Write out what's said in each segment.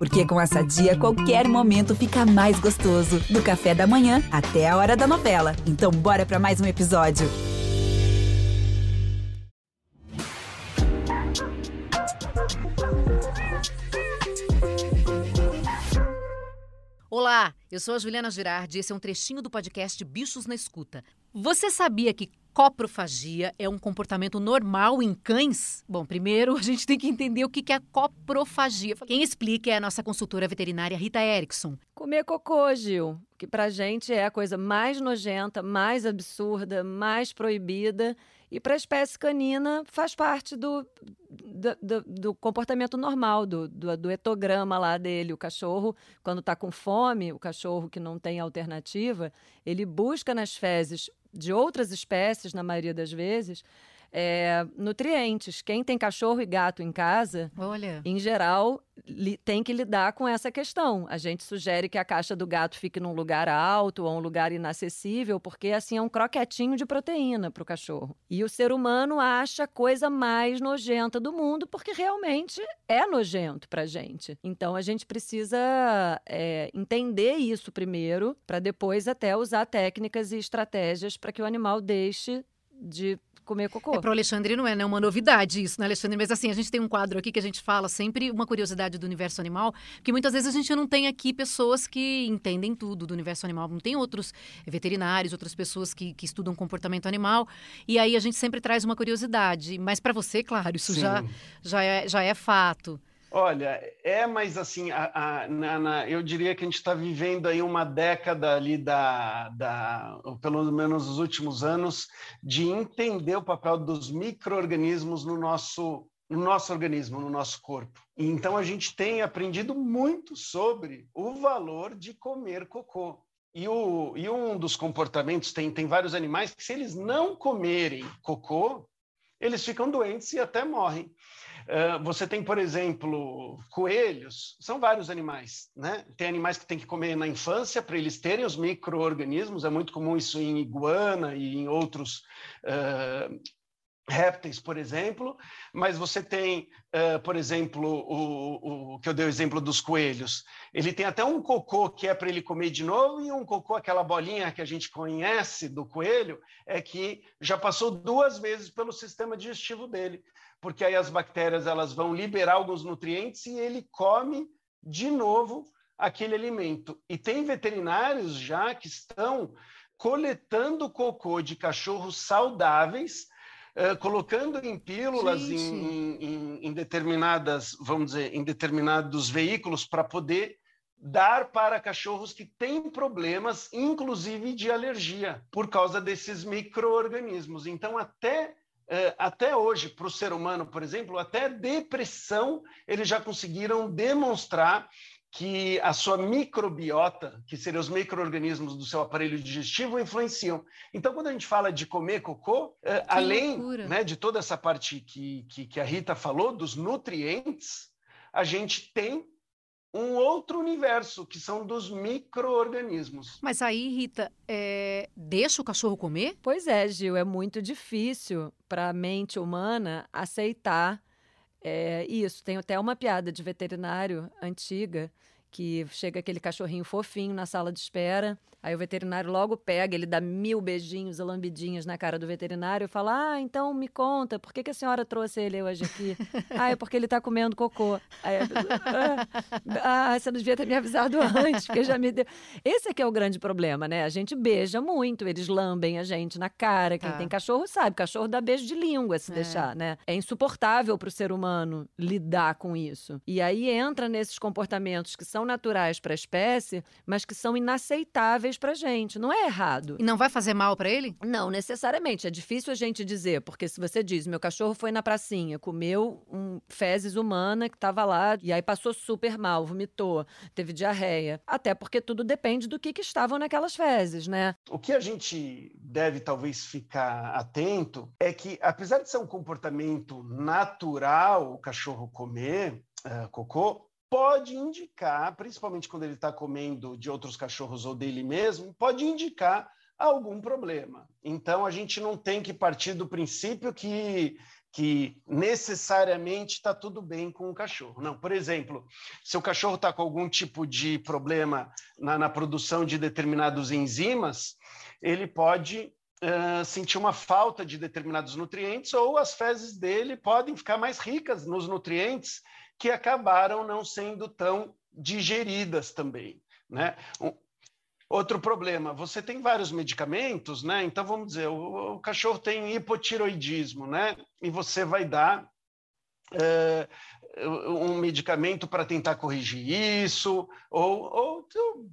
Porque com essa dia, qualquer momento fica mais gostoso. Do café da manhã até a hora da novela. Então, bora para mais um episódio. Olá, eu sou a Juliana Girardi e esse é um trechinho do podcast Bichos na Escuta. Você sabia que coprofagia é um comportamento normal em cães? Bom, primeiro a gente tem que entender o que é coprofagia. Quem explica é a nossa consultora veterinária Rita Erickson. Comer cocô, Gil, que pra gente é a coisa mais nojenta, mais absurda, mais proibida. E para a espécie canina faz parte do, do, do, do comportamento normal, do, do, etograma lá dele. O cachorro, quando está com fome, o cachorro que não tem alternativa, ele busca nas fezes de outras espécies, na maioria das vezes, é, nutrientes. Quem tem cachorro e gato em casa, Olha. em geral, li, tem que lidar com essa questão. A gente sugere que a caixa do gato fique num lugar alto ou um lugar inacessível, porque assim é um croquetinho de proteína para o cachorro. E o ser humano acha a coisa mais nojenta do mundo, porque realmente é nojento para gente. Então a gente precisa é, entender isso primeiro, para depois até usar técnicas e estratégias para que o animal deixe de comer cocô. É, para o Alexandre não é né, uma novidade isso, né, Alexandre? Mas assim, a gente tem um quadro aqui que a gente fala sempre uma curiosidade do universo animal, que muitas vezes a gente não tem aqui pessoas que entendem tudo do universo animal. Não tem outros veterinários, outras pessoas que, que estudam comportamento animal. E aí a gente sempre traz uma curiosidade. Mas para você, claro, isso já, já, é, já é fato. Olha, é, mas assim, a, a, na, na, eu diria que a gente está vivendo aí uma década ali da, da, pelo menos nos últimos anos, de entender o papel dos micro-organismos no nosso, no nosso organismo, no nosso corpo. Então a gente tem aprendido muito sobre o valor de comer cocô. E, o, e um dos comportamentos, tem, tem vários animais que se eles não comerem cocô, eles ficam doentes e até morrem. Ah, você tem, por exemplo, coelhos, são vários animais, né? Tem animais que tem que comer na infância para eles terem os micro-organismos, é muito comum isso em iguana e em outros uh, répteis, por exemplo, mas você tem, uh, por exemplo, o, o, que eu dei o exemplo dos coelhos. Ele tem até um cocô que é para ele comer de novo, e um cocô, aquela bolinha que a gente conhece do coelho, é que já passou duas vezes pelo sistema digestivo dele porque aí as bactérias elas vão liberar alguns nutrientes e ele come de novo aquele alimento. E tem veterinários já que estão coletando cocô de cachorros saudáveis, uh, colocando em pílulas em, em, em, determinadas, vamos dizer, em determinados veículos para poder dar para cachorros que têm problemas, inclusive de alergia, por causa desses micro-organismos. Então, até é, até hoje, para o ser humano, por exemplo, até depressão, eles já conseguiram demonstrar que a sua microbiota, que seriam os micro-organismos do seu aparelho digestivo, influenciam. Então, quando a gente fala de comer cocô, é, além né, de toda essa parte que, que, que a Rita falou, dos nutrientes, a gente tem um outro universo, que são dos micro-organismos. Mas aí, Rita, é... deixa o cachorro comer? Pois é, Gil, é muito difícil para a mente humana aceitar é, isso. Tem até uma piada de veterinário antiga que chega aquele cachorrinho fofinho na sala de espera Aí o veterinário logo pega, ele dá mil beijinhos e lambidinhas na cara do veterinário e fala: Ah, então me conta, por que, que a senhora trouxe ele hoje aqui? ah, é porque ele tá comendo cocô. Aí, ah, você não devia ter me avisado antes, porque já me deu. Esse aqui é o grande problema, né? A gente beija muito, eles lambem a gente na cara. Quem tá. tem cachorro sabe, cachorro dá beijo de língua se é. deixar, né? É insuportável para o ser humano lidar com isso. E aí entra nesses comportamentos que são naturais para a espécie, mas que são inaceitáveis fez pra gente. Não é errado. E não vai fazer mal para ele? Não, necessariamente. É difícil a gente dizer, porque se você diz, meu cachorro foi na pracinha, comeu um fezes humana que tava lá, e aí passou super mal, vomitou, teve diarreia. Até porque tudo depende do que, que estavam naquelas fezes, né? O que a gente deve talvez ficar atento é que, apesar de ser um comportamento natural o cachorro comer uh, cocô, pode indicar, principalmente quando ele está comendo de outros cachorros ou dele mesmo, pode indicar algum problema. Então, a gente não tem que partir do princípio que, que necessariamente está tudo bem com o cachorro. Não, por exemplo, se o cachorro está com algum tipo de problema na, na, produção de determinados enzimas, ele pode uh, sentir uma falta de determinados nutrientes ou as fezes dele podem ficar mais ricas nos nutrientes que acabaram não sendo tão digeridas também. Né? Outro problema, você tem vários medicamentos, né? Então vamos dizer, o, o cachorro tem hipotiroidismo, né? E você vai dar é, um medicamento para tentar corrigir isso, ou, ou, ou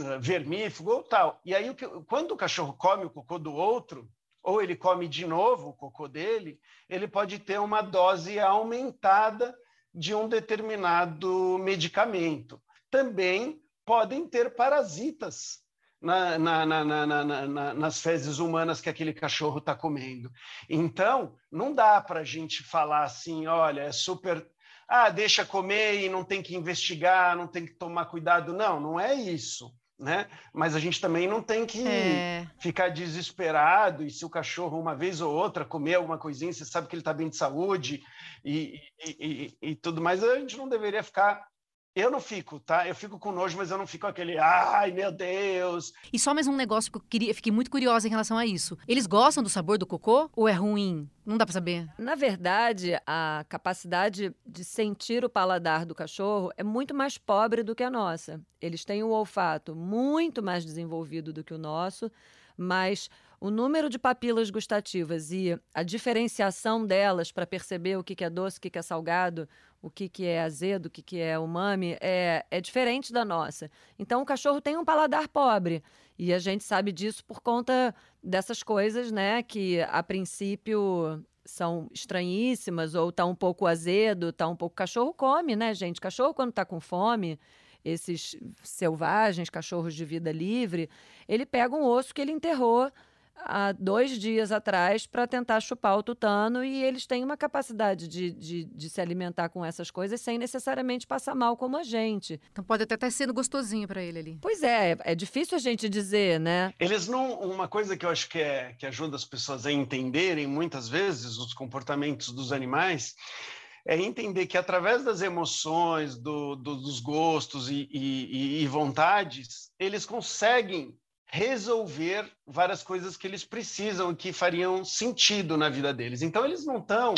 eh, vermífugo ou tal. E aí, quando o cachorro come o cocô do outro, ou ele come de novo o cocô dele, ele pode ter uma dose aumentada de um determinado medicamento. Também podem ter parasitas na, na, na, nas fezes humanas que aquele cachorro está comendo. Então, não dá para a gente falar assim, olha, é super. Ah, deixa comer e não tem que investigar, não tem que tomar cuidado. Não, não é isso. Né? Mas a gente também não tem que é. ficar desesperado e se o cachorro uma vez ou outra comer alguma coisinha, você sabe que ele está bem de saúde e, e, e, e, tudo mais, a gente não deveria ficar eu não fico, tá? Eu fico com nojo, mas eu não fico aquele, ai meu Deus. E só mais um negócio que eu queria, fiquei muito curiosa em relação a isso. Eles gostam do sabor do cocô ou é ruim? Não dá para saber. Na verdade, a capacidade de sentir o paladar do cachorro é muito mais pobre do que a nossa. Eles têm o olfato muito mais desenvolvido do que o nosso, mas o número de papilas gustativas e a diferenciação delas para perceber o que é doce, o que é salgado, o que, que é azedo, o que, que é umami, é, é diferente da nossa. Então, o cachorro tem um paladar pobre. E a gente sabe disso por conta dessas coisas, né? Que a princípio são estranhíssimas, ou tá um pouco azedo, tá um pouco. Cachorro come, né, gente? Cachorro, quando tá com fome, esses selvagens, cachorros de vida livre, ele pega um osso que ele enterrou há dois dias atrás para tentar chupar o tutano e eles têm uma capacidade de, de, de, se alimentar com essas coisas sem necessariamente passar mal como a gente. Então pode até estar sendo gostosinho para ele ali. Pois é, é difícil a gente dizer, né? Eles não. Uma coisa que eu acho que, é, que ajuda as pessoas a entenderem muitas vezes os comportamentos dos animais é entender que através das emoções, do, do, dos gostos e, e, e vontades, eles conseguem resolver várias coisas que eles precisam que fariam sentido na vida deles. Então, eles não estão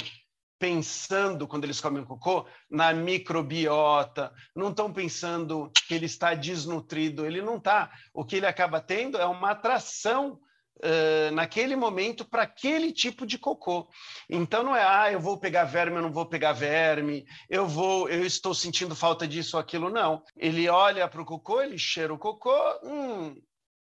pensando, quando eles comem cocô, na microbiota, não estão pensando que ele está desnutrido, ele não está. O que ele acaba tendo é uma atração Uh, naquele momento para aquele tipo de cocô. Então não é, ah, eu vou pegar verme, eu não vou pegar verme, eu vou, eu estou sentindo falta disso ou aquilo, não. Ele olha para o cocô, ele cheira o cocô, hum,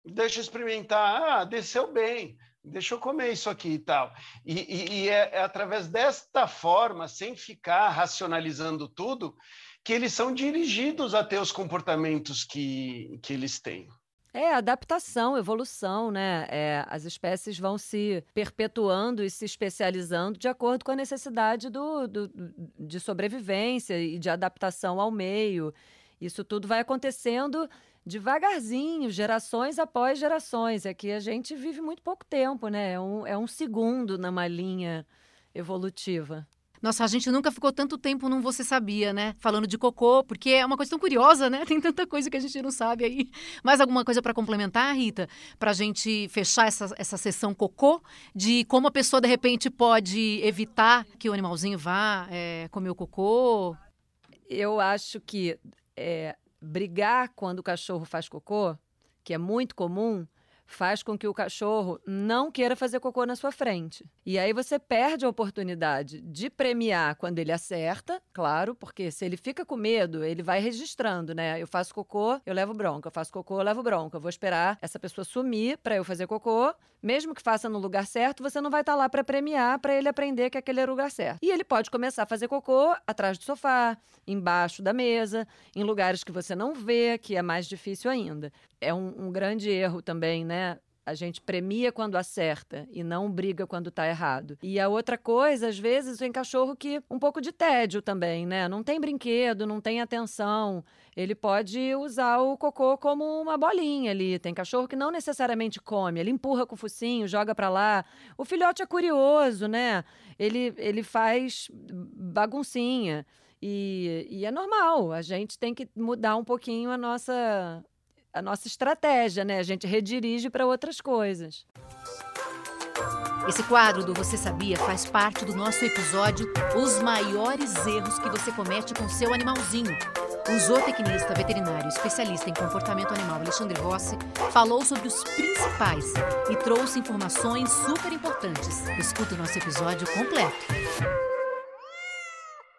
deixa eu experimentar, ah, desceu bem, deixa eu comer isso aqui e tal. E, e, e é, é através desta forma, sem ficar racionalizando tudo, que eles são dirigidos a ter os comportamentos que, que eles têm. É, adaptação, evolução, né? É, as espécies vão se perpetuando e se especializando de acordo com a necessidade do, do, de sobrevivência e de adaptação ao meio. Isso tudo vai acontecendo devagarzinho, gerações após gerações. É que a gente vive muito pouco tempo, né? É um, é um segundo numa linha evolutiva. Nossa, a gente nunca ficou tanto tempo num Você Sabia, né? Falando de cocô, porque é uma questão curiosa, né? Tem tanta coisa que a gente não sabe aí. Mais alguma coisa para complementar, Rita? Para a gente fechar essa, essa sessão cocô, de como a pessoa, de repente, pode evitar que o animalzinho vá é, comer o cocô? Eu acho que é, brigar quando o cachorro faz cocô, que é muito comum, faz com que o cachorro não queira fazer cocô na sua frente. E aí você perde a oportunidade de premiar quando ele acerta, claro, porque se ele fica com medo, ele vai registrando, né? Eu faço cocô, eu levo bronca, eu faço cocô, eu levo bronca. Eu vou esperar essa pessoa sumir para eu fazer cocô. Mesmo que faça no lugar certo, você não vai estar tá lá para premiar, para ele aprender que aquele é o lugar certo. E ele pode começar a fazer cocô atrás do sofá, embaixo da mesa, em lugares que você não vê, que é mais difícil ainda. É um, um grande erro também, né? A gente premia quando acerta e não briga quando tá errado. E a outra coisa, às vezes, tem cachorro que um pouco de tédio também, né? Não tem brinquedo, não tem atenção. Ele pode usar o cocô como uma bolinha ali. Tem cachorro que não necessariamente come, ele empurra com o focinho, joga para lá. O filhote é curioso, né? Ele, ele faz baguncinha. E, e é normal, a gente tem que mudar um pouquinho a nossa, a nossa estratégia, né? A gente redirige para outras coisas. Esse quadro do Você Sabia faz parte do nosso episódio Os Maiores Erros que Você Comete com Seu Animalzinho. O zootecnista veterinário especialista em comportamento animal Alexandre Rossi falou sobre os principais e trouxe informações super importantes. Escuta o nosso episódio completo.